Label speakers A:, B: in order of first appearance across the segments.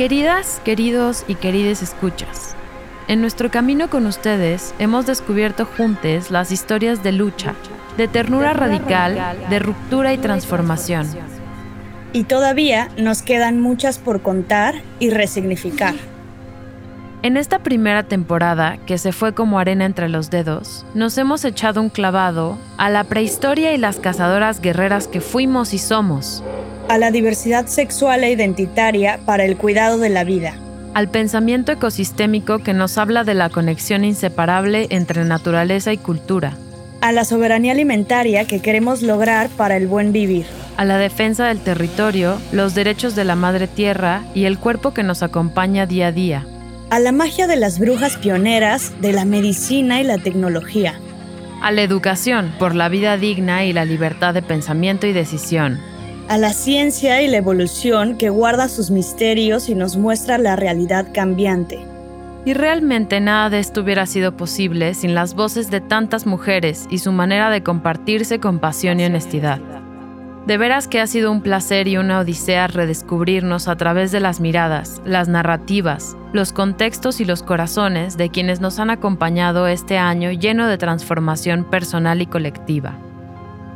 A: Queridas, queridos y querides escuchas, en nuestro camino con ustedes hemos descubierto juntos las historias de lucha, de ternura radical, de ruptura y transformación.
B: Y todavía nos quedan muchas por contar y resignificar.
A: En esta primera temporada, que se fue como arena entre los dedos, nos hemos echado un clavado a la prehistoria y las cazadoras guerreras que fuimos y somos.
B: A la diversidad sexual e identitaria para el cuidado de la vida.
A: Al pensamiento ecosistémico que nos habla de la conexión inseparable entre naturaleza y cultura.
B: A la soberanía alimentaria que queremos lograr para el buen vivir.
A: A la defensa del territorio, los derechos de la madre tierra y el cuerpo que nos acompaña día a día
B: a la magia de las brujas pioneras de la medicina y la tecnología.
A: A la educación por la vida digna y la libertad de pensamiento y decisión.
B: A la ciencia y la evolución que guarda sus misterios y nos muestra la realidad cambiante.
A: Y realmente nada de esto hubiera sido posible sin las voces de tantas mujeres y su manera de compartirse con pasión y honestidad. De veras que ha sido un placer y una odisea redescubrirnos a través de las miradas, las narrativas, los contextos y los corazones de quienes nos han acompañado este año lleno de transformación personal y colectiva.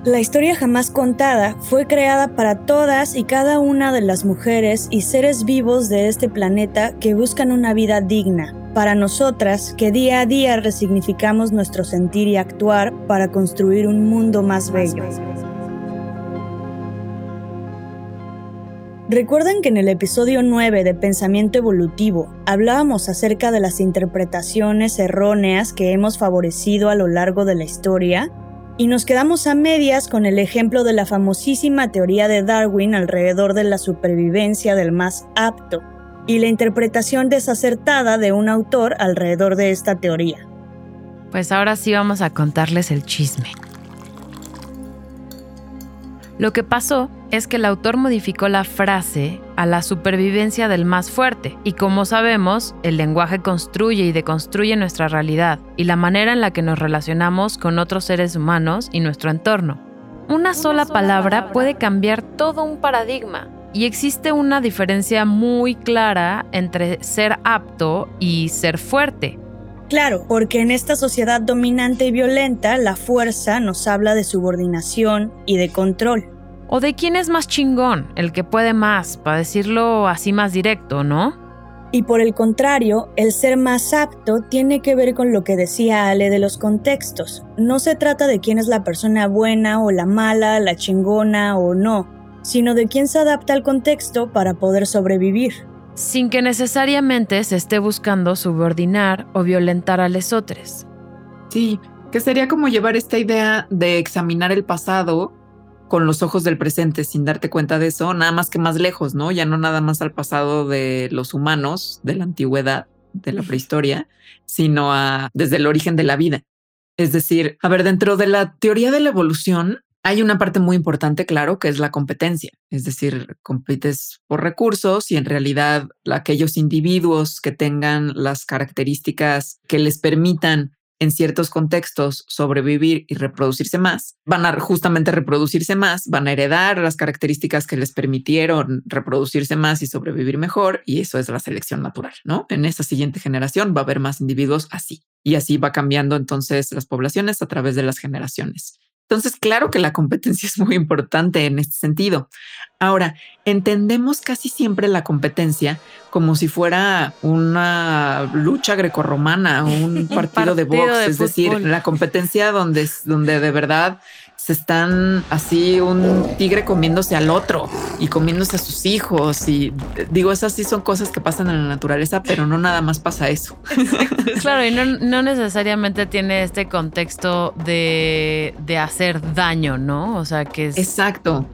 B: La historia jamás contada fue creada para todas y cada una de las mujeres y seres vivos de este planeta que buscan una vida digna, para nosotras que día a día resignificamos nuestro sentir y actuar para construir un mundo más bello. Recuerden que en el episodio 9 de Pensamiento Evolutivo hablábamos acerca de las interpretaciones erróneas que hemos favorecido a lo largo de la historia y nos quedamos a medias con el ejemplo de la famosísima teoría de Darwin alrededor de la supervivencia del más apto y la interpretación desacertada de un autor alrededor de esta teoría.
A: Pues ahora sí vamos a contarles el chisme. Lo que pasó es que el autor modificó la frase a la supervivencia del más fuerte, y como sabemos, el lenguaje construye y deconstruye nuestra realidad y la manera en la que nos relacionamos con otros seres humanos y nuestro entorno. Una, sola, palabra puede cambiar todo un paradigma, y existe una diferencia muy clara entre ser apto y ser fuerte.
B: Claro, porque en esta sociedad dominante y violenta, la fuerza nos habla de subordinación y de control.
A: O de quién es más chingón, el que puede más, para decirlo así más directo, ¿no?
B: Y por el contrario, el ser más apto tiene que ver con lo que decía Ale de los contextos. No se trata de quién es la persona buena o la mala, la chingona o no, sino de quién se adapta al contexto para poder sobrevivir
A: sin que necesariamente se esté buscando subordinar o violentar a lesotres.
C: Sí, que sería como llevar esta idea de examinar el pasado con los ojos del presente sin darte cuenta de eso, nada más que más lejos, ¿no? Ya no nada más al pasado de los humanos, de la antigüedad, de la prehistoria, sino a desde el origen de la vida. Es decir, a ver, dentro de la teoría de la evolución, hay una parte muy importante, claro, que es la competencia, es decir, compites por recursos y en realidad aquellos individuos que tengan las características que les permitan en ciertos contextos sobrevivir y reproducirse más, van a justamente reproducirse más, van a heredar las características que les permitieron reproducirse más y sobrevivir mejor, y eso es la selección natural, ¿no? En esa siguiente generación va a haber más individuos así, y así va cambiando entonces las poblaciones a través de las generaciones. Entonces, claro que la competencia es muy importante en este sentido. Ahora, entendemos casi siempre la competencia como si fuera una lucha grecorromana, un partido, de box, es decir, la competencia donde, donde de verdad se están así un tigre comiéndose al otro y comiéndose a sus hijos. Y digo, esas sí son cosas que pasan en la naturaleza, pero no nada más pasa eso.
A: claro, y no, necesariamente tiene este contexto de, hacer daño, ¿no? O sea, que es...
C: Exacto.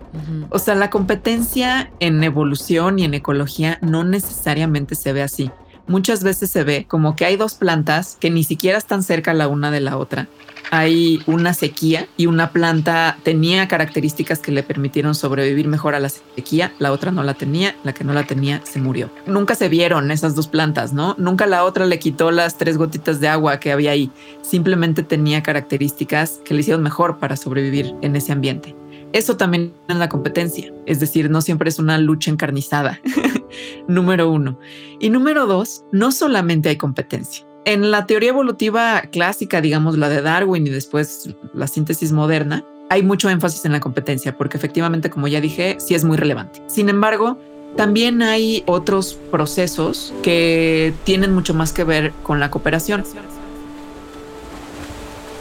C: O sea, la competencia en evolución y en ecología no necesariamente se ve así. Muchas veces se ve como que hay dos plantas que ni siquiera están cerca la una de la otra hay una sequía y una planta tenía características que le permitieron sobrevivir mejor a la sequía, la otra no la tenía, la que no la tenía se murió. Nunca se vieron esas dos plantas, ¿no? Nunca la otra le quitó las tres gotitas de agua que había ahí, simplemente tenía características que le hicieron mejor para sobrevivir en ese ambiente. Eso también es la competencia, es decir, no siempre es una lucha encarnizada. número uno. Y número dos, no solamente hay competencia. En la teoría evolutiva clásica, digamos la de Darwin y después la síntesis moderna, hay mucho énfasis en la competencia porque efectivamente, como ya dije, sí es muy relevante. Sin embargo, también hay otros procesos que tienen mucho más que ver con la cooperación.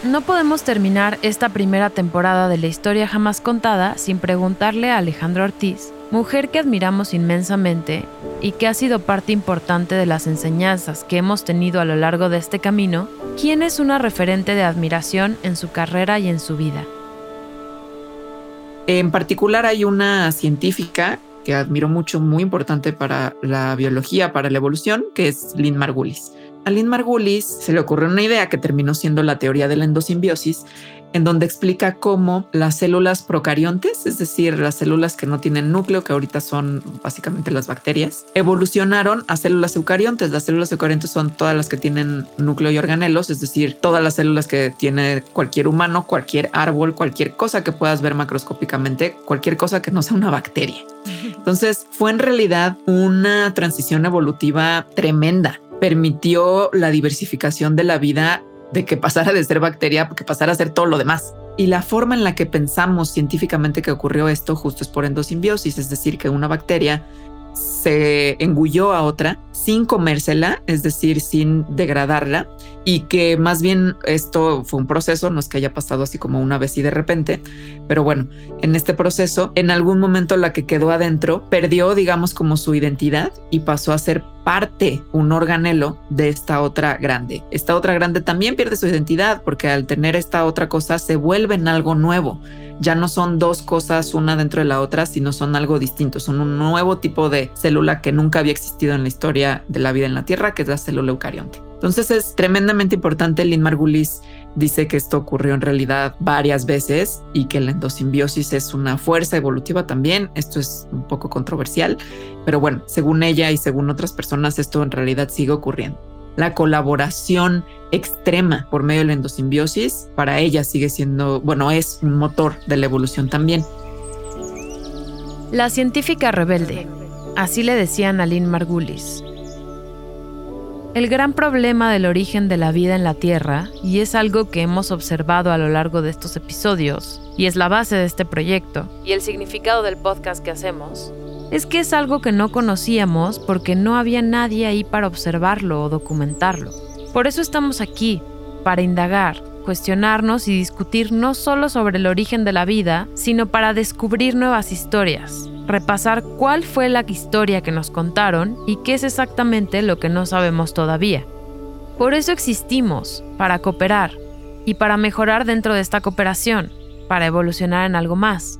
A: No podemos terminar esta primera temporada de la historia jamás contada sin preguntarle a Alejandro Ortiz, mujer que admiramos inmensamente y que ha sido parte importante de las enseñanzas que hemos tenido a lo largo de este camino, quién es una referente de admiración en su carrera y en su vida.
C: En particular hay una científica que admiro mucho, muy importante para la biología, para la evolución, que es Lynn Margulis. A Lynn Margulis se le ocurrió una idea que terminó siendo la teoría de la endosimbiosis, en donde explica cómo las células procariontes, es decir, las células que no tienen núcleo, que ahorita son básicamente las bacterias, evolucionaron a células eucariontes. Las células eucariontes son todas las que tienen núcleo y organelos, es decir, todas las células que tiene cualquier humano, cualquier árbol, cualquier cosa que puedas ver macroscópicamente, cualquier cosa que no sea una bacteria. Entonces fue en realidad una transición evolutiva tremenda. Permitió la diversificación de la vida de que pasara de ser bacteria, que pasara a ser todo lo demás. Y la forma en la que pensamos científicamente que ocurrió esto justo es por endosimbiosis, es decir, que una bacteria se engulló a otra sin comérsela, es decir, sin degradarla, y que más bien esto fue un proceso, no es que haya pasado así como una vez y de repente, pero bueno, en este proceso, en algún momento la que quedó adentro perdió, digamos, como su identidad y pasó a ser parte, un organelo de esta otra grande. Esta otra grande también pierde su identidad porque al tener esta otra cosa se vuelve en algo nuevo ya no son dos cosas una dentro de la otra, sino son algo distinto, son un nuevo tipo de célula que nunca había existido en la historia de la vida en la Tierra, que es la célula eucarionte. Entonces es tremendamente importante. Lynn Margulis dice que esto ocurrió en realidad varias veces y que la endosimbiosis es una fuerza evolutiva también. Esto es un poco controversial, pero bueno, según ella y según otras personas, esto en realidad sigue ocurriendo la colaboración extrema por medio de la endosimbiosis, para ella sigue siendo, bueno, es un motor de la evolución también.
A: La científica rebelde, así le decían a Lynn Margulis. El gran problema del origen de la vida en la Tierra, y es algo que hemos observado a lo largo de estos episodios, y es la base de este proyecto, y el significado del podcast que hacemos, es que es algo que no conocíamos porque no había nadie ahí para observarlo o documentarlo. Por eso estamos aquí, para indagar, cuestionarnos y discutir no solo sobre el origen de la vida, sino para descubrir nuevas historias, repasar cuál fue la historia que nos contaron y qué es exactamente lo que no sabemos todavía. Por eso existimos, para cooperar y para mejorar dentro de esta cooperación, para evolucionar en algo más.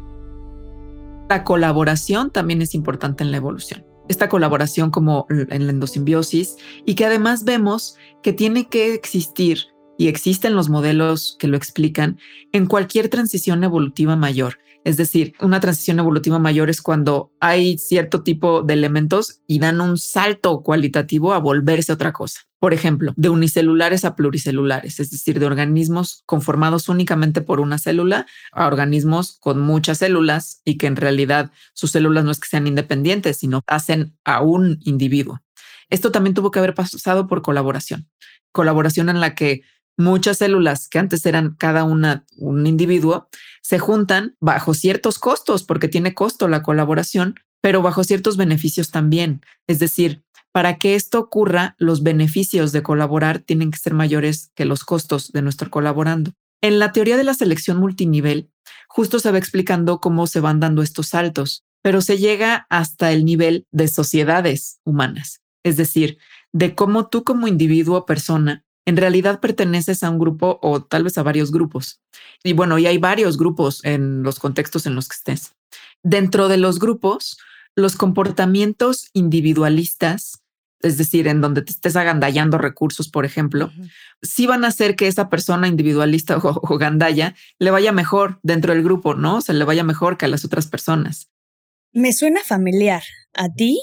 C: La colaboración también es importante en la evolución. Esta colaboración como en la endosimbiosis y que además vemos que tiene que existir y existen los modelos que lo explican en cualquier transición evolutiva mayor. Es decir, una transición evolutiva mayor es cuando hay cierto tipo de elementos y dan un salto cualitativo a volverse otra cosa. Por ejemplo, de unicelulares a pluricelulares, es decir, de organismos conformados únicamente por una célula a organismos con muchas células y que en realidad sus células no es que sean independientes, sino hacen a un individuo. Esto también tuvo que haber pasado por colaboración, colaboración en la que muchas células que antes eran cada una un individuo se juntan bajo ciertos costos, porque tiene costo la colaboración, pero bajo ciertos beneficios también. Es decir, para que esto ocurra, los beneficios de colaborar tienen que ser mayores que los costos de nuestro colaborando. En la teoría de la selección multinivel, justo se va explicando cómo se van dando estos saltos, pero se llega hasta el nivel de sociedades humanas, es decir, de cómo tú como individuo o persona en realidad perteneces a un grupo o tal vez a varios grupos. Y bueno, y hay varios grupos en los contextos en los que estés. Dentro de los grupos, los comportamientos individualistas, es decir, en donde te estés agandallando recursos, por ejemplo, sí van a hacer que esa persona individualista o, o, gandalla le vaya mejor dentro del grupo, ¿no? O sea, le vaya mejor que a las otras personas.
B: Me suena familiar. ¿A ti?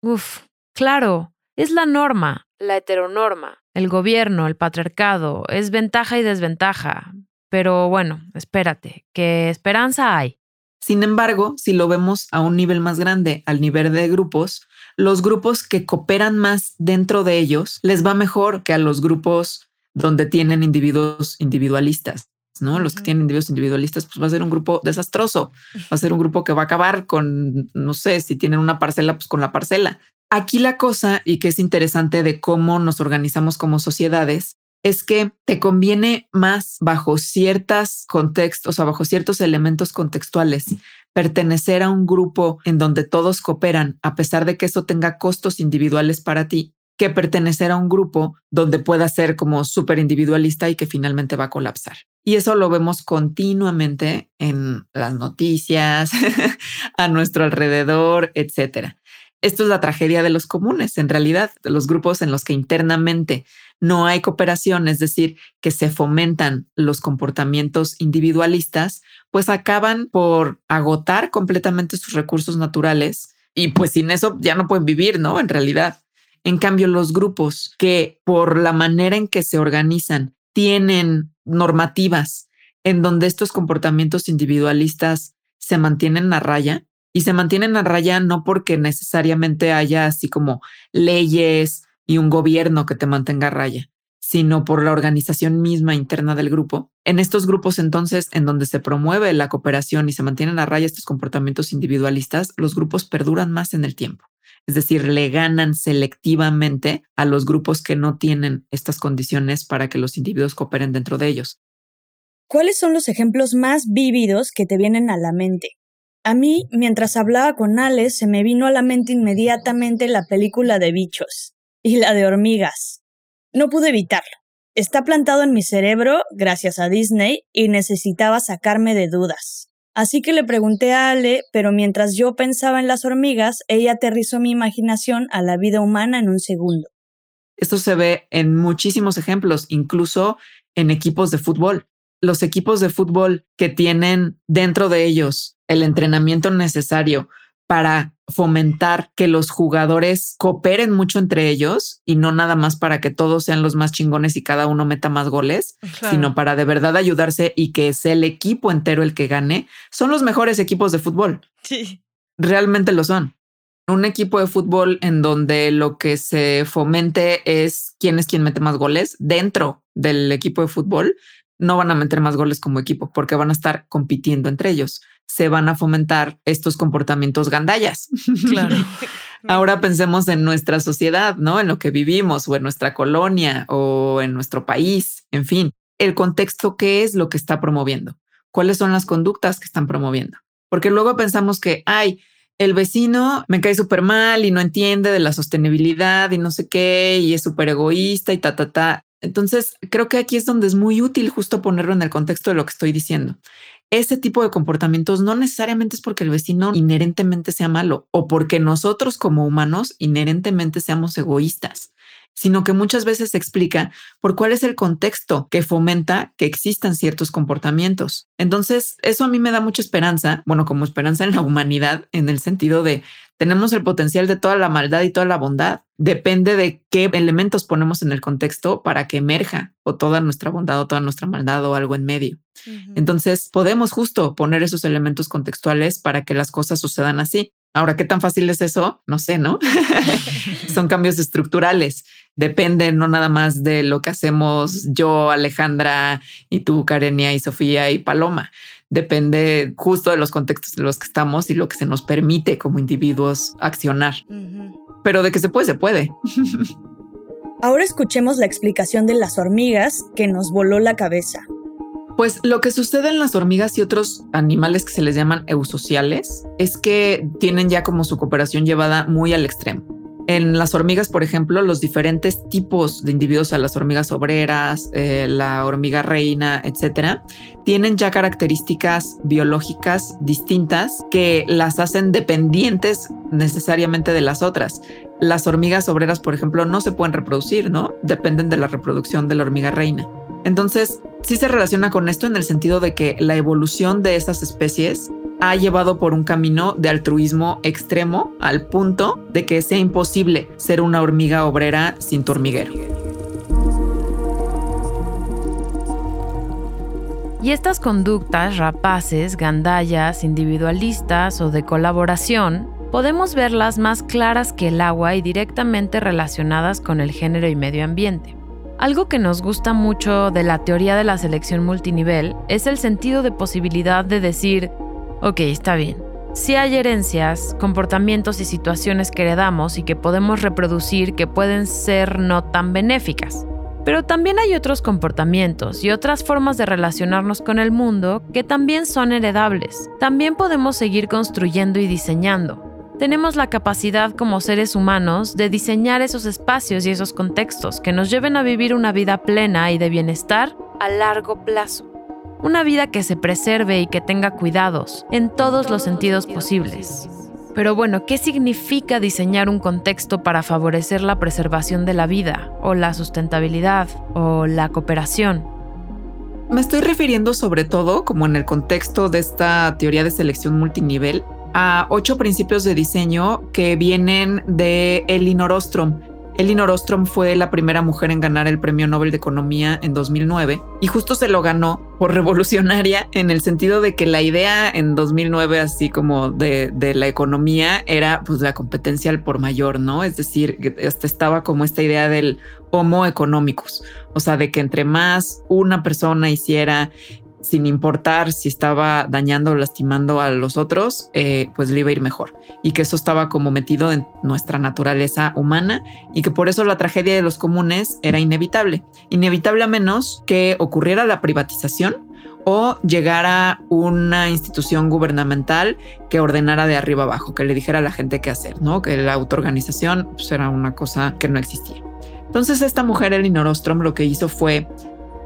A: Uf, claro, es la norma, la heteronorma. El gobierno, el patriarcado, es ventaja y desventaja. Pero bueno, espérate, ¿qué esperanza hay?
C: Sin embargo, si lo vemos a un nivel más grande, al nivel de grupos, los grupos que cooperan más dentro de ellos les va mejor que a los grupos donde tienen individuos individualistas. ¿no? Los que tienen individuos individualistas, pues va a ser un grupo desastroso, va a ser un grupo que va a acabar con, no sé, si tienen una parcela, pues con la parcela. Aquí la cosa, y que es interesante de cómo nos organizamos como sociedades, es que te conviene más bajo ciertos contextos, o sea, bajo ciertos elementos contextuales, pertenecer a un grupo en donde todos cooperan, a pesar de que eso tenga costos individuales para ti, que pertenecer a un grupo donde pueda ser como súper individualista y que finalmente va a colapsar. Y eso lo vemos continuamente en las noticias, a nuestro alrededor, etcétera. Esto es la tragedia de los comunes, en realidad, de los grupos en los que internamente no hay cooperación, es decir, que se fomentan los comportamientos individualistas, pues acaban por agotar completamente sus recursos naturales y pues sin eso ya no pueden vivir, ¿no? En realidad. En cambio, los grupos que por la manera en que se organizan tienen normativas en donde estos comportamientos individualistas se mantienen a raya y se mantienen a raya no porque necesariamente haya así como leyes y un gobierno que te mantenga a raya, sino por la organización misma interna del grupo. En estos grupos entonces, en donde se promueve la cooperación y se mantienen a raya estos comportamientos individualistas, los grupos perduran más en el tiempo es decir, le ganan selectivamente a los grupos que no tienen estas condiciones para que los individuos cooperen dentro de ellos.
B: ¿Cuáles son los ejemplos más vívidos que te vienen a la mente? A mí, mientras hablaba con Alex, se me vino a la mente inmediatamente la película de bichos y la de hormigas. No pude evitarlo. Está plantado en mi cerebro gracias a Disney y necesitaba sacarme de dudas. Así que le pregunté a Ale, pero mientras yo pensaba en las hormigas, ella aterrizó mi imaginación a la vida humana en un segundo.
C: Esto se ve en muchísimos ejemplos, incluso en equipos de fútbol. Los equipos de fútbol que tienen dentro de ellos el entrenamiento necesario para fomentar que los jugadores cooperen mucho entre ellos y no nada más para que todos sean los más chingones y cada uno meta más goles, sino para de verdad ayudarse y que sea el equipo entero el que gane, son los mejores equipos de fútbol.
B: Sí.
C: Realmente lo son. Un equipo de fútbol en donde lo que se fomente es quién es quien mete más goles dentro del equipo de fútbol, no van a meter más goles como equipo porque van a estar compitiendo entre ellos se van a fomentar estos comportamientos gandallas.
A: Claro.
C: Ahora pensemos en nuestra sociedad, ¿no? En lo que vivimos o en nuestra colonia o en nuestro país, en fin, el contexto, ¿qué es lo que está promoviendo? ¿Cuáles son las conductas que están promoviendo? Porque luego pensamos que, ay, el vecino me cae súper mal y no entiende de la sostenibilidad y no sé qué, y es súper egoísta y ta, ta, ta. Entonces, creo que aquí es donde es muy útil justo ponerlo en el contexto de lo que estoy diciendo ese tipo de comportamientos no necesariamente es porque el vecino inherentemente sea malo o porque nosotros como humanos inherentemente seamos egoístas sino que muchas veces se explica por cuál es el contexto que fomenta que existan ciertos comportamientos. Entonces, eso a mí me da mucha esperanza, bueno, como esperanza en la humanidad, en el sentido de tenemos el potencial de toda la maldad y toda la bondad. Depende de qué elementos ponemos en el contexto para que emerja o toda nuestra bondad o toda nuestra maldad o algo en medio. Entonces, podemos justo poner esos elementos contextuales para que las cosas sucedan así. Ahora, ¿qué tan fácil es eso? No sé, ¿no? Son cambios estructurales. Depende no nada más de lo que hacemos yo, Alejandra, y tú, Karenia, y Sofía, y Paloma, depende justo de los contextos en los que estamos y lo que se nos permite como individuos accionar. Pero de que se puede, se puede.
B: Ahora escuchemos la explicación de las hormigas que nos voló la cabeza.
C: Pues lo que sucede en las hormigas y otros animales que se les llaman eusociales es que tienen ya como su cooperación llevada muy al extremo. En las hormigas, por ejemplo, los diferentes tipos de individuos, a las hormigas obreras, eh, la hormiga reina, etcétera, tienen ya características biológicas distintas que las hacen dependientes necesariamente de las otras. Las hormigas obreras, por ejemplo, no se pueden reproducir, ¿no? Dependen de la reproducción de la hormiga reina. Entonces, sí se relaciona con esto en el sentido de que la evolución de esas especies ha llevado por un camino de altruismo extremo al punto de que sea imposible ser una hormiga obrera sin tu hormiguero.
A: Y estas conductas rapaces, gandallas, individualistas o de colaboración, podemos verlas más claras que el agua y directamente relacionadas con el género y medio ambiente. Algo que nos gusta mucho de la teoría de la selección multinivel es el sentido de posibilidad de decir, ok, está bien, si hay herencias, comportamientos y situaciones que heredamos y que podemos reproducir que pueden ser no tan benéficas. Pero también hay otros comportamientos y otras formas de relacionarnos con el mundo que también son heredables. También podemos seguir construyendo y diseñando. Tenemos la capacidad como seres humanos de diseñar esos espacios y esos contextos que nos lleven a vivir una vida plena y de bienestar a largo plazo. Una vida que se preserve y que tenga cuidados en todos los sentidos posibles. Pero bueno, ¿qué significa diseñar un contexto para favorecer la preservación de la vida, o la sustentabilidad, o la cooperación?
C: Me estoy refiriendo sobre todo, como en el contexto de esta teoría de selección multinivel, a ocho principios de diseño que vienen de Elinor Ostrom, Elinor Ostrom fue la primera mujer en ganar el Premio Nobel de Economía en 2009 y justo se lo ganó por revolucionaria en el sentido de que la idea en 2009 así como de, la economía era pues la competencia al por mayor, ¿no? Es decir, estaba como esta idea del homo económicos, o sea, de que entre más una persona hiciera sin importar si estaba dañando o lastimando a los otros, eh, pues le iba a ir mejor. Y que eso estaba como metido en nuestra naturaleza humana y que por eso la tragedia de los comunes era inevitable. Inevitable a menos que ocurriera la privatización o llegara una institución gubernamental que ordenara de arriba abajo, que le dijera a la gente qué hacer, ¿no? Que la autoorganización pues, era una cosa que no existía. Entonces esta mujer, Elinor Ostrom, lo que hizo fue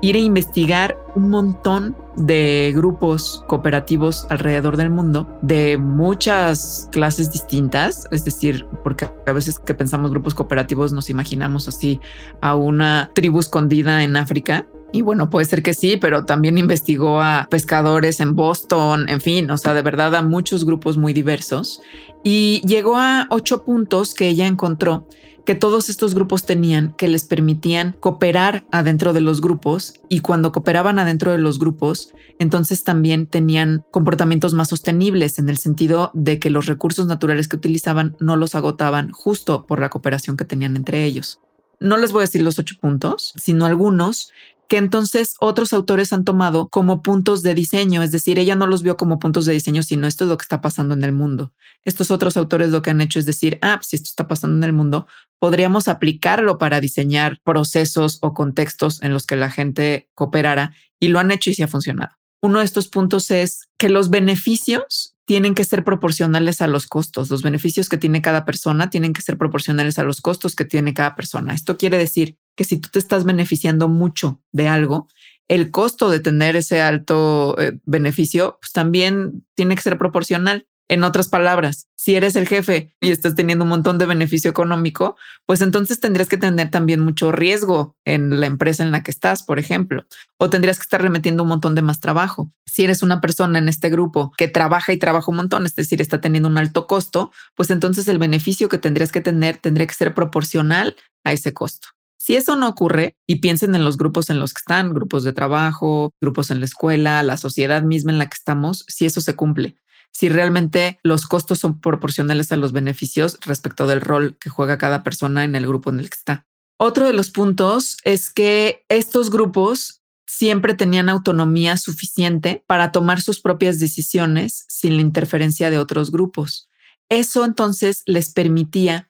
C: ir a investigar un montón de grupos cooperativos alrededor del mundo de muchas clases distintas, es decir, porque a veces que pensamos grupos cooperativos nos imaginamos así a una tribu escondida en África. Y bueno, puede ser que sí, pero también investigó a pescadores en Boston, en fin, o sea, de verdad a muchos grupos muy diversos. Y llegó a ocho puntos que ella encontró que todos estos grupos tenían que les permitían cooperar adentro de los grupos y cuando cooperaban adentro de los grupos, entonces también tenían comportamientos más sostenibles en el sentido de que los recursos naturales que utilizaban no los agotaban justo por la cooperación que tenían entre ellos. No les voy a decir los ocho puntos, sino algunos que entonces otros autores han tomado como puntos de diseño, es decir, ella no los vio como puntos de diseño, sino esto es lo que está pasando en el mundo. Estos otros autores lo que han hecho es decir, ah, pues, si esto está pasando en el mundo, podríamos aplicarlo para diseñar procesos o contextos en los que la gente cooperara y lo han hecho y sí ha funcionado. Uno de estos puntos es que los beneficios tienen que ser proporcionales a los costos. Los beneficios que tiene cada persona tienen que ser proporcionales a los costos que tiene cada persona. Esto quiere decir que si tú te estás beneficiando mucho de algo, el costo de tener ese alto eh, beneficio pues también tiene que ser proporcional. En otras palabras, si eres el jefe y estás teniendo un montón de beneficio económico, pues entonces tendrías que tener también mucho riesgo en la empresa en la que estás, por ejemplo, o tendrías que estar remetiendo un montón de más trabajo. Si eres una persona en este grupo que trabaja y trabaja un montón, es decir, está teniendo un alto costo, pues entonces el beneficio que tendrías que tener tendría que ser proporcional a ese costo. Si eso no ocurre, y piensen en los grupos en los que están, grupos de trabajo, grupos en la escuela, la sociedad misma en la que estamos, si eso se cumple, si realmente los costos son proporcionales a los beneficios respecto del rol que juega cada persona en el grupo en el que está. Otro de los puntos es que estos grupos siempre tenían autonomía suficiente para tomar sus propias decisiones sin la interferencia de otros grupos. Eso entonces les permitía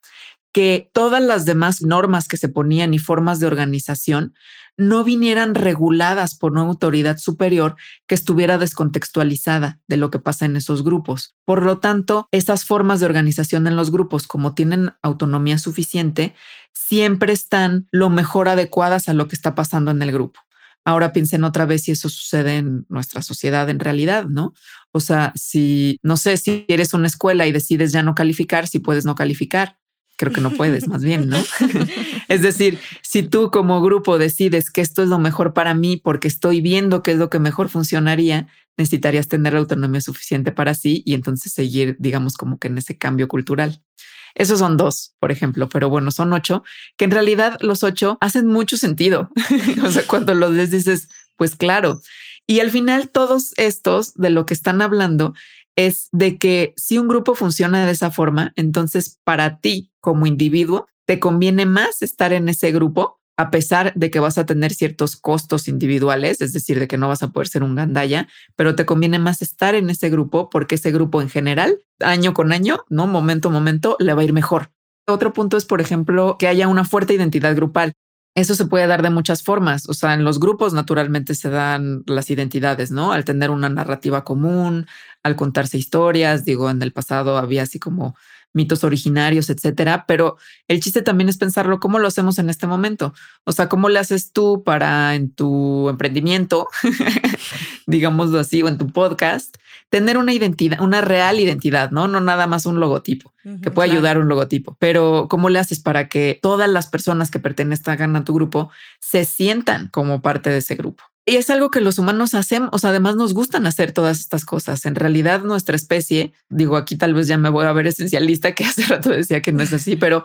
C: que todas las demás normas que se ponían y formas de organización no vinieran reguladas por una autoridad superior que estuviera descontextualizada de lo que pasa en esos grupos. Por lo tanto, esas formas de organización en los grupos, como tienen autonomía suficiente, siempre están lo mejor adecuadas a lo que está pasando en el grupo. Ahora piensen otra vez si eso sucede en nuestra sociedad en realidad, ¿no? O sea, si, no sé, si eres una escuela y decides ya no calificar, si puedes no calificar creo que no puedes, más bien, ¿no? es decir, si tú como grupo decides que esto es lo mejor para mí porque estoy viendo qué es lo que mejor funcionaría, necesitarías tener la autonomía suficiente para sí y entonces seguir, digamos, como que en ese cambio cultural. Esos son dos, por ejemplo, pero bueno, son ocho, que en realidad los ocho hacen mucho sentido. o sea, cuando los ves dices, pues claro. Y al final todos estos de lo que están hablando es de que si un grupo funciona de esa forma, entonces para ti como individuo te conviene más estar en ese grupo a pesar de que vas a tener ciertos costos individuales, es decir, de que no vas a poder ser un gandaya, pero te conviene más estar en ese grupo porque ese grupo en general, año con año, no momento a momento, le va a ir mejor. Otro punto es, por ejemplo, que haya una fuerte identidad grupal. Eso se puede dar de muchas formas. O sea, en los grupos naturalmente se dan las identidades, ¿no? Al tener una narrativa común, al contarse historias. Digo, en el pasado había así como mitos originarios, etcétera. Pero el chiste también es pensarlo cómo lo hacemos en este momento. O sea, cómo le haces tú para en tu emprendimiento, digámoslo así, o en tu podcast, tener una identidad, una real identidad, no, no nada más un logotipo que puede ayudar un logotipo. Pero cómo le haces para que todas las personas que pertenezcan a tu grupo se sientan como parte de ese grupo? Y es algo que los humanos hacemos, o sea, además nos gustan hacer todas estas cosas. En realidad, nuestra especie, digo, aquí tal vez ya me voy a ver esencialista, que hace rato decía que no es así, pero,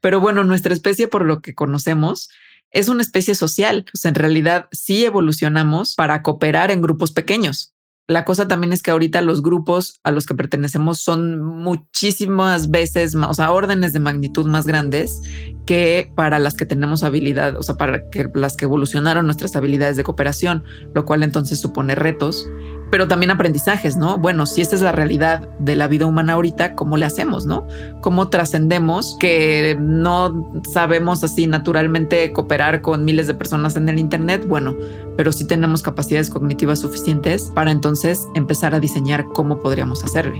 C: pero bueno, nuestra especie, por lo que conocemos, es una especie social. O en realidad sí evolucionamos para cooperar en grupos pequeños. La cosa también es que ahorita los grupos a los que pertenecemos son muchísimas veces más, o sea, órdenes de magnitud más grandes que para las que tenemos habilidad, o sea, para que las que evolucionaron nuestras habilidades de cooperación, lo cual entonces supone retos pero también aprendizajes, ¿no? Bueno, si esta es la realidad de la vida humana ahorita, ¿cómo le hacemos, no? ¿Cómo trascendemos que no sabemos así naturalmente cooperar con miles de personas en el Internet? Bueno, pero sí tenemos capacidades cognitivas suficientes para entonces empezar a diseñar cómo podríamos hacerlo.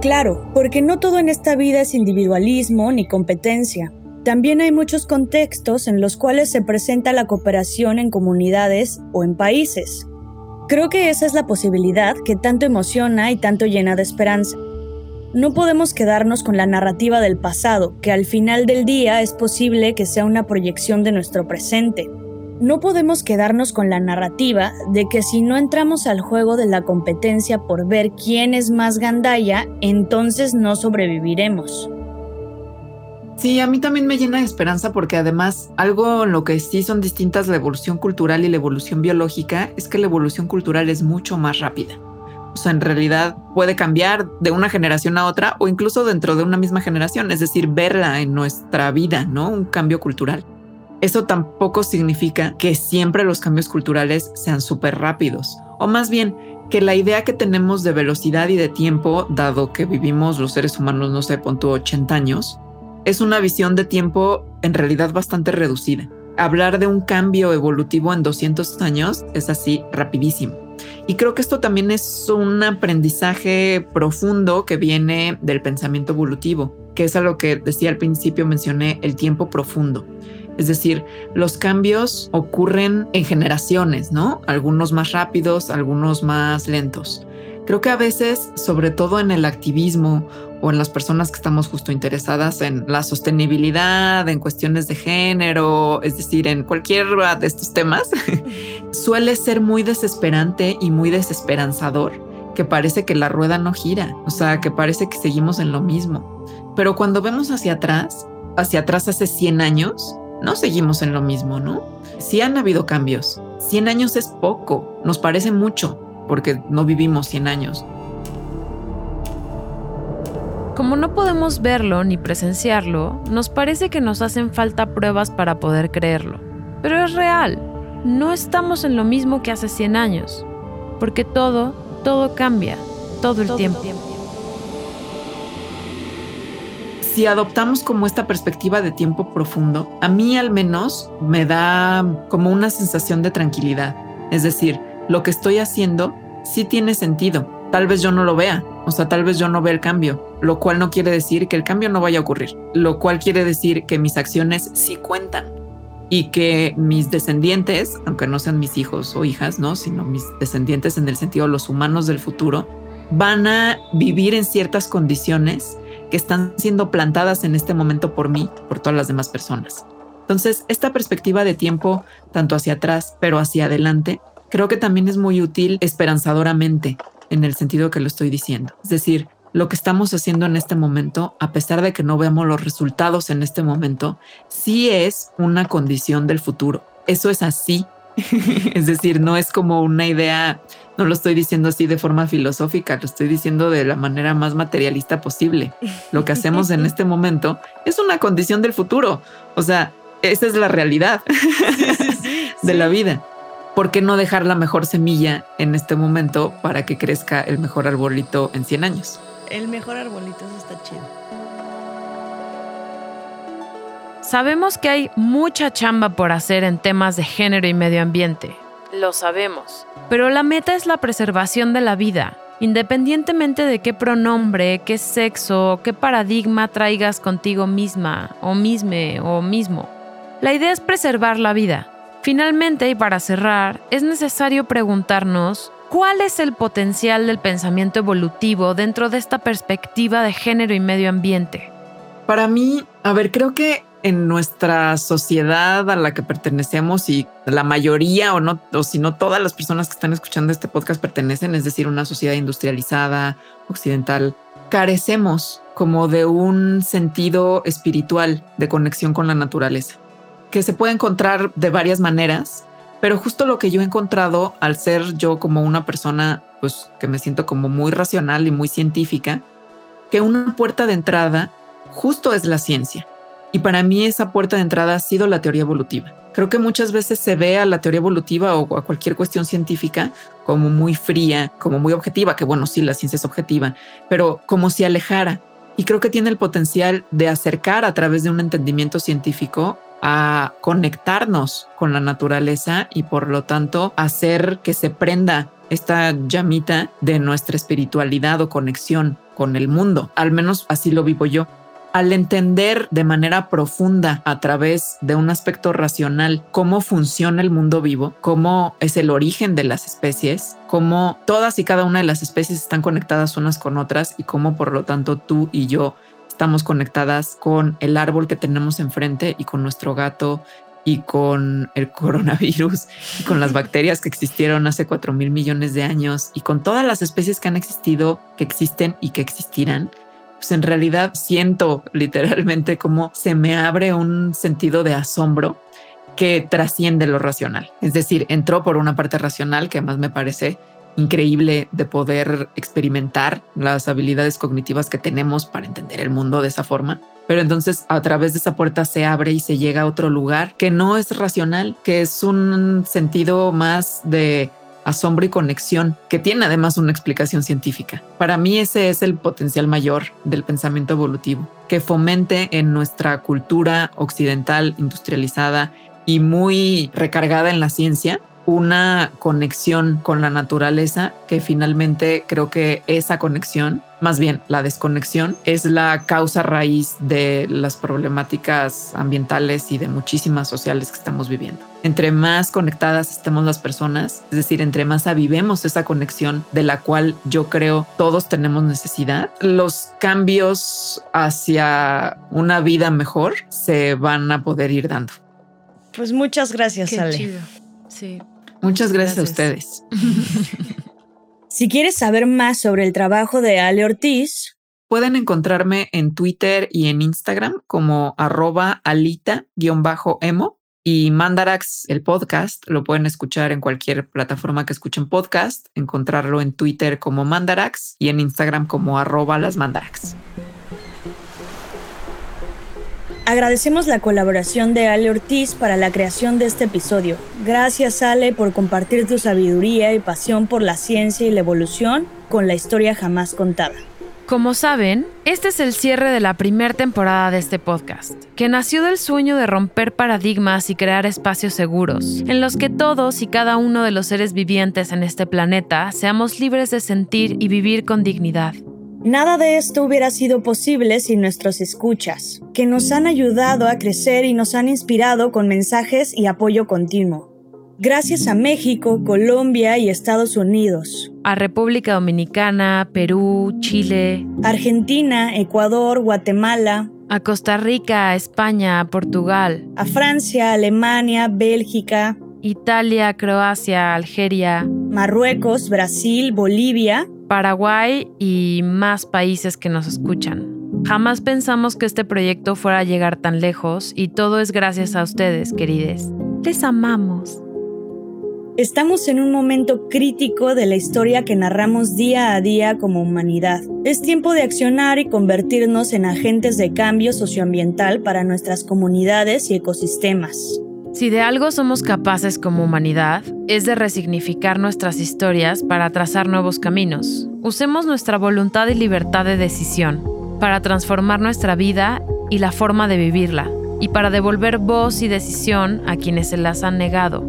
B: Claro, porque no todo en esta vida es individualismo ni competencia. También hay muchos contextos en los cuales se presenta la cooperación en comunidades o en países, Creo que esa es la posibilidad que tanto emociona y tanto llena de esperanza. No podemos quedarnos con la narrativa del pasado, que al final del día es posible que sea una proyección de nuestro presente. No podemos quedarnos con la narrativa de que si no entramos al juego de la competencia por ver quién es más gandaya, entonces no sobreviviremos.
C: Sí, a mí también me llena de esperanza porque además algo en lo que sí son distintas la evolución cultural y la evolución biológica es que la evolución cultural es mucho más rápida. O sea, en realidad puede cambiar de una generación a otra o incluso dentro de una misma generación, es decir, verla en nuestra vida, ¿no? Un cambio cultural. Eso tampoco significa que siempre los cambios culturales sean súper rápidos, o más bien que la idea que tenemos de velocidad y de tiempo, dado que vivimos los seres humanos, no sé, pon 80 años, es una visión de tiempo en realidad bastante reducida. Hablar de un cambio evolutivo en 200 años es así rapidísimo. Y creo que esto también es un aprendizaje profundo que viene del pensamiento evolutivo, que es a lo que decía al principio, mencioné el tiempo profundo. Es decir, los cambios ocurren en generaciones, ¿no? Algunos más rápidos, algunos más lentos. Creo que a veces, sobre todo en el activismo o en las personas que estamos justo interesadas en la sostenibilidad, en cuestiones de género, es decir, en cualquier de estos temas, suele ser muy desesperante y muy desesperanzador, que parece que la rueda no gira, o sea, que parece que seguimos en lo mismo. Pero cuando vemos hacia atrás, hacia atrás hace 100 años, no seguimos en lo mismo, ¿no? Sí han habido cambios. 100 años es poco, nos parece mucho, porque no vivimos 100 años.
A: Como no podemos verlo ni presenciarlo, nos parece que nos hacen falta pruebas para poder creerlo. Pero es real, no estamos en lo mismo que hace 100 años, porque todo, todo cambia, todo el tiempo.
C: Si adoptamos como esta perspectiva de tiempo profundo, a mí al menos me da como una sensación de tranquilidad. Es decir, lo que estoy haciendo sí tiene sentido. Tal vez yo no lo vea, o sea, tal vez yo no vea el cambio, lo cual no quiere decir que el cambio no vaya a ocurrir, lo cual quiere decir que mis acciones sí cuentan y que mis descendientes, aunque no sean mis hijos o hijas, no, sino mis descendientes en el sentido de los humanos del futuro, van a vivir en ciertas condiciones que están siendo plantadas en este momento por mí, por todas las demás personas. Entonces, esta perspectiva de tiempo, tanto hacia atrás, pero hacia adelante, creo que también es muy útil esperanzadoramente en el sentido que lo estoy diciendo. Es decir, lo que estamos haciendo en este momento, a pesar de que no veamos los resultados en este momento, sí es una condición del futuro. Eso es así es decir, no es como una idea, no lo estoy diciendo así de forma filosófica, lo estoy diciendo de la manera más materialista posible. Lo que hacemos en este momento es una condición del futuro. O sea, esa es la realidad de la vida. ¿Por qué no dejar la mejor semilla en este momento para que crezca el mejor arbolito en 100 años?
B: El mejor arbolito, eso está chido.
A: Sabemos que hay mucha chamba por hacer en temas de género y medio ambiente. Lo sabemos. Pero la meta es la preservación de la vida, independientemente de qué pronombre, qué sexo, qué paradigma traigas contigo misma, o misme, o mismo. La idea es preservar la vida. Finalmente, y para cerrar, es necesario preguntarnos cuál es el potencial del pensamiento evolutivo dentro de esta perspectiva de género y medio ambiente.
C: Para mí, a ver, creo que en nuestra sociedad a la que pertenecemos y la mayoría o no, o si no todas las personas que están escuchando este podcast pertenecen, es decir, una sociedad industrializada, occidental, carecemos como de un sentido espiritual de conexión con la naturaleza, que se puede encontrar de varias maneras, pero justo lo que yo he encontrado al ser yo como una persona, pues que me siento como muy racional y muy científica, que una puerta de entrada justo es la ciencia y para mí esa puerta de entrada ha sido la teoría evolutiva. Creo que muchas veces se ve a la teoría evolutiva o a cualquier cuestión científica como muy fría, como muy objetiva, que bueno, sí, la ciencia es objetiva, pero como si alejara. Y creo que tiene el potencial de acercar a través de un entendimiento científico a conectarnos con la naturaleza y por lo tanto hacer que se prenda esta llamita de nuestra espiritualidad o conexión con el mundo. Al menos así lo vivo yo al entender de manera profunda a través de un aspecto racional cómo funciona el mundo vivo, cómo es el origen de las especies, cómo todas y cada una de las especies están conectadas unas con otras y cómo por lo tanto tú y yo estamos conectadas con el árbol que tenemos enfrente y con nuestro gato y con el coronavirus y con las bacterias que existieron hace 4 mil millones de años y con todas las especies que han existido, que existen y que existirán pues en realidad siento literalmente como se me abre un sentido de asombro que trasciende lo racional. Es decir, entró por una parte racional que además me parece increíble de poder experimentar las habilidades cognitivas que tenemos para entender el mundo de esa forma. Pero entonces a través de esa puerta se abre y se llega a otro lugar que no es racional, que es un sentido más de asombro y conexión, que tiene además una explicación científica. Para mí ese es el potencial mayor del pensamiento evolutivo, que fomente en nuestra cultura occidental industrializada y muy recargada en la ciencia una conexión con la naturaleza que finalmente creo que esa conexión, más bien la desconexión, es la causa raíz de las problemáticas ambientales y de muchísimas sociales que estamos viviendo. Entre más conectadas estemos las personas, es decir, entre más avivemos esa conexión de la cual yo creo todos tenemos necesidad, los cambios hacia una vida mejor se van a poder ir dando.
B: Pues muchas gracias,
A: Qué
B: Ale.
A: chido. Sí.
C: Muchas gracias, a ustedes.
B: Si quieres saber más sobre el trabajo de Ale Ortiz,
C: Pueden encontrarme en Twitter y en Instagram como arroba alita-emo y Mandarax, el podcast, lo pueden escuchar en cualquier plataforma que escuchen podcast, encontrarlo en Twitter como Mandarax y en Instagram como arroba las Mandarax.
B: Agradecemos la colaboración de Ale Ortiz para la creación de este episodio. Gracias Ale por compartir tu sabiduría y pasión por la ciencia y la evolución con la historia jamás contada.
A: Como saben, este es el cierre de la primera temporada de este podcast, que nació del sueño de romper paradigmas y crear espacios seguros, en los que todos y cada uno de los seres vivientes en este planeta seamos libres de sentir y vivir con dignidad.
B: Nada de esto hubiera sido posible sin nuestros escuchas, que nos han ayudado a crecer y nos han inspirado con mensajes y apoyo continuo. Gracias a México, Colombia y Estados Unidos,
A: A República Dominicana, Perú, Chile,
B: Argentina, Ecuador, Guatemala,
A: a Costa Rica, España, Portugal,
B: a Francia, Alemania, Bélgica,
A: Italia, Croacia, Algeria,
B: Marruecos, Brasil, Bolivia,
A: Paraguay y más países que nos escuchan. Jamás pensamos que este proyecto fuera a llegar tan lejos y todo es gracias a ustedes, querides. Les amamos.
B: Estamos en un momento crítico de la historia que narramos día a día como humanidad. Es tiempo de accionar y convertirnos en agentes de cambio socioambiental para nuestras comunidades y ecosistemas.
A: Si de algo somos capaces como humanidad, es de resignificar nuestras historias para trazar nuevos caminos. Usemos nuestra voluntad y libertad de decisión para transformar nuestra vida y la forma de vivirla, y para devolver voz y decisión a quienes se las han negado.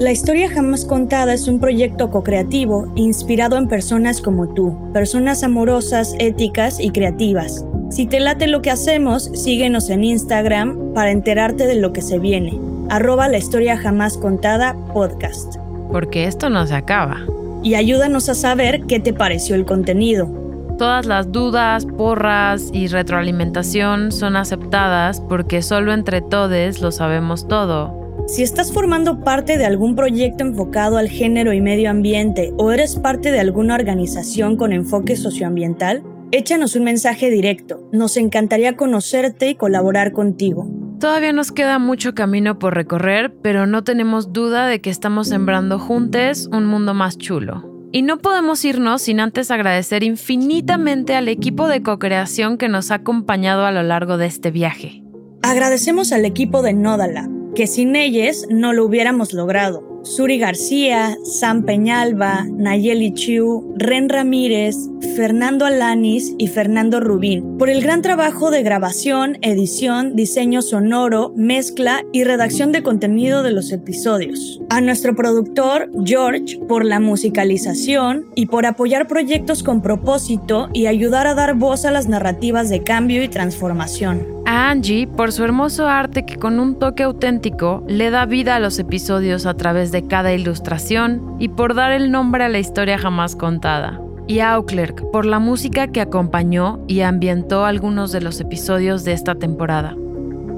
B: La historia jamás contada es un proyecto co-creativo inspirado en personas como tú, personas amorosas, éticas y creativas. Si te late lo que hacemos, síguenos en Instagram para enterarte de lo que se viene arroba la historia jamás contada podcast.
A: Porque esto no se acaba.
B: Y ayúdanos a saber qué te pareció el contenido.
A: Todas las dudas, porras y retroalimentación son aceptadas porque solo entre todos lo sabemos todo.
B: Si estás formando parte de algún proyecto enfocado al género y medio ambiente o eres parte de alguna organización con enfoque socioambiental, échanos un mensaje directo. Nos encantaría conocerte y colaborar contigo.
A: Todavía nos queda mucho camino por recorrer, pero no tenemos duda de que estamos sembrando juntos un mundo más chulo. Y no podemos irnos sin antes agradecer infinitamente al equipo de co-creación que nos ha acompañado a lo largo de este viaje.
B: Agradecemos al equipo de Nodala, que sin ellos no lo hubiéramos logrado. Suri García, Sam Peñalba, Nayeli Chiu, Ren Ramírez, Fernando Alanis y Fernando Rubín por el gran trabajo de grabación, edición, diseño sonoro, mezcla y redacción de contenido de los episodios. A nuestro productor George por la musicalización y por apoyar proyectos con propósito y ayudar a dar voz a las narrativas de cambio y transformación
A: a Angie por su hermoso arte que con un toque auténtico le da vida a los episodios a través de cada ilustración y por dar el nombre a la historia jamás contada. Y a Auclerc por la música que acompañó y ambientó algunos de los episodios de esta temporada.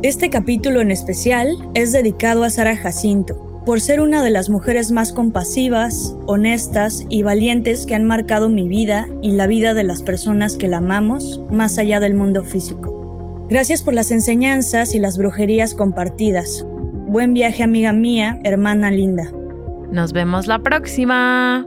B: Este capítulo en especial es dedicado a Sara Jacinto, por ser una de las mujeres más compasivas, honestas y valientes que han marcado mi vida y la vida de las personas que la amamos más allá del mundo físico. Gracias por las enseñanzas y las brujerías compartidas. Buen viaje amiga mía, hermana linda.
A: Nos vemos la próxima.